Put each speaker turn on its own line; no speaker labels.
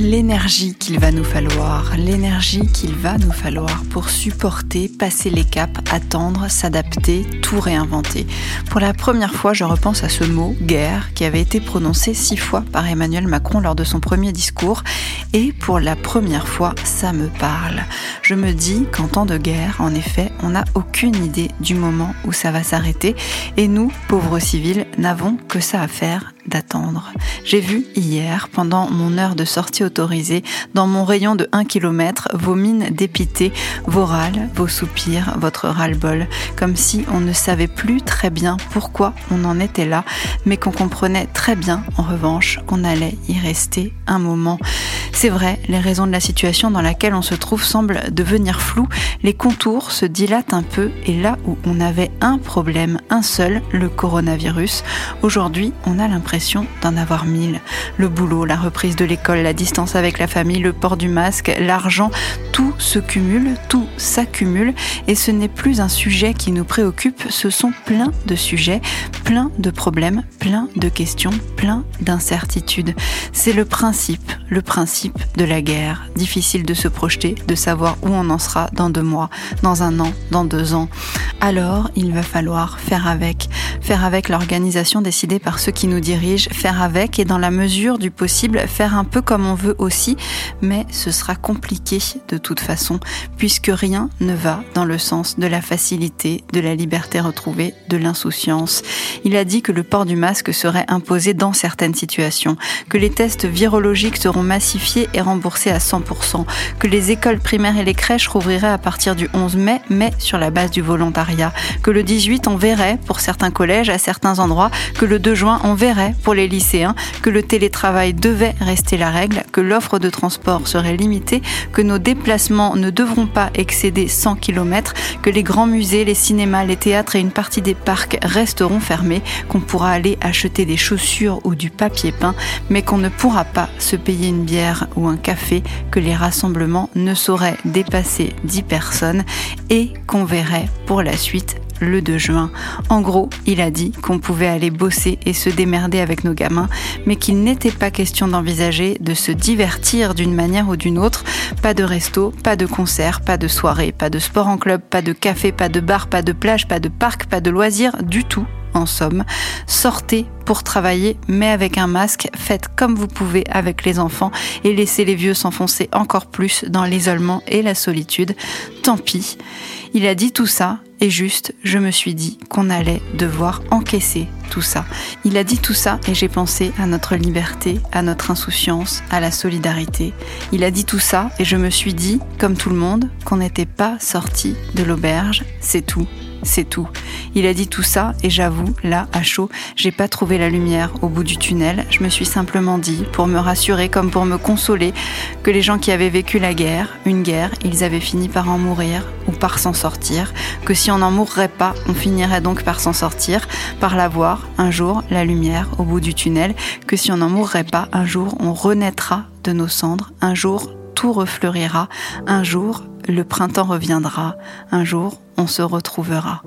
l'énergie qu'il va nous falloir, l'énergie qu'il va nous falloir pour supporter, passer les caps, attendre, s'adapter, tout réinventer. Pour la première fois, je repense à ce mot, guerre, qui avait été prononcé six fois par Emmanuel Macron lors de son premier discours, et pour la première fois, ça me parle. Je me dis qu'en temps de guerre, en effet, on n'a aucune idée du moment où ça va s'arrêter, et nous, pauvres civils, n'avons que ça à faire d'attendre. J'ai vu hier, pendant mon heure de sortie autorisée, dans mon rayon de 1 km, vos mines dépitées, vos râles, vos soupirs, votre ras-le-bol, comme si on ne savait plus très bien pourquoi on en était là, mais qu'on comprenait très bien, en revanche, qu'on allait y rester un moment. C'est vrai, les raisons de la situation dans laquelle on se trouve semblent devenir floues, les contours se dilatent un peu, et là où on avait un problème, un seul, le coronavirus, aujourd'hui on a l'impression d'en avoir mille. Le boulot, la reprise de l'école, la distance avec la famille, le port du masque, l'argent, tout se cumule, tout s'accumule et ce n'est plus un sujet qui nous préoccupe, ce sont plein de sujets, plein de problèmes, plein de questions, plein d'incertitudes. C'est le principe, le principe de la guerre. Difficile de se projeter, de savoir où on en sera dans deux mois, dans un an, dans deux ans. Alors, il va falloir faire avec, faire avec l'organisation décidée par ceux qui nous dirigent, faire avec et dans la mesure du possible, faire un peu comme on veut aussi, mais ce sera compliqué de toute façon, puisque rien ne va dans le sens de la facilité, de la liberté retrouvée, de l'insouciance. Il a dit que le port du masque serait imposé dans certaines situations, que les tests virologiques seront massifiés et remboursés à 100%, que les écoles primaires et les crèches rouvriraient à partir du 11 mai, mais sur la base du volontariat, que le 18 on verrait pour certains collèges à certains endroits, que le 2 juin on verrait pour les lycéens, que le télétravail devait rester la règle, que l'offre de transport serait limitée, que nos déplacements ne devront pas excéder 100 km, que les grands musées, les cinémas, les théâtres et une partie des parcs resteront fermés, qu'on pourra aller acheter des chaussures ou du papier peint, mais qu'on ne pourra pas se payer une bière ou un café, que les rassemblements ne sauraient dépasser 10 personnes et qu'on verrait pour la suite le 2 juin. En gros, il a dit qu'on pouvait aller bosser et se démerder avec nos gamins, mais qu'il n'était pas question d'envisager de se divertir d'une manière ou d'une autre. Pas de resto, pas de concert, pas de soirée, pas de sport en club, pas de café, pas de bar, pas de plage, pas de parc, pas de loisirs, du tout en somme. Sortez pour travailler, mais avec un masque, faites comme vous pouvez avec les enfants et laissez les vieux s'enfoncer encore plus dans l'isolement et la solitude. Tant pis. Il a dit tout ça, et juste, je me suis dit qu'on allait devoir encaisser tout ça. Il a dit tout ça et j'ai pensé à notre liberté, à notre insouciance, à la solidarité. Il a dit tout ça et je me suis dit, comme tout le monde, qu'on n'était pas sorti de l'auberge, c'est tout c'est tout. Il a dit tout ça et j'avoue, là, à chaud, j'ai pas trouvé la lumière au bout du tunnel. Je me suis simplement dit, pour me rassurer comme pour me consoler, que les gens qui avaient vécu la guerre, une guerre, ils avaient fini par en mourir ou par s'en sortir, que si on n'en mourrait pas, on finirait donc par s'en sortir, par la voir, un jour, la lumière au bout du tunnel, que si on n'en mourrait pas, un jour, on renaîtra de nos cendres, un jour, tout refleurira, un jour, le printemps reviendra, un jour, on se retrouvera.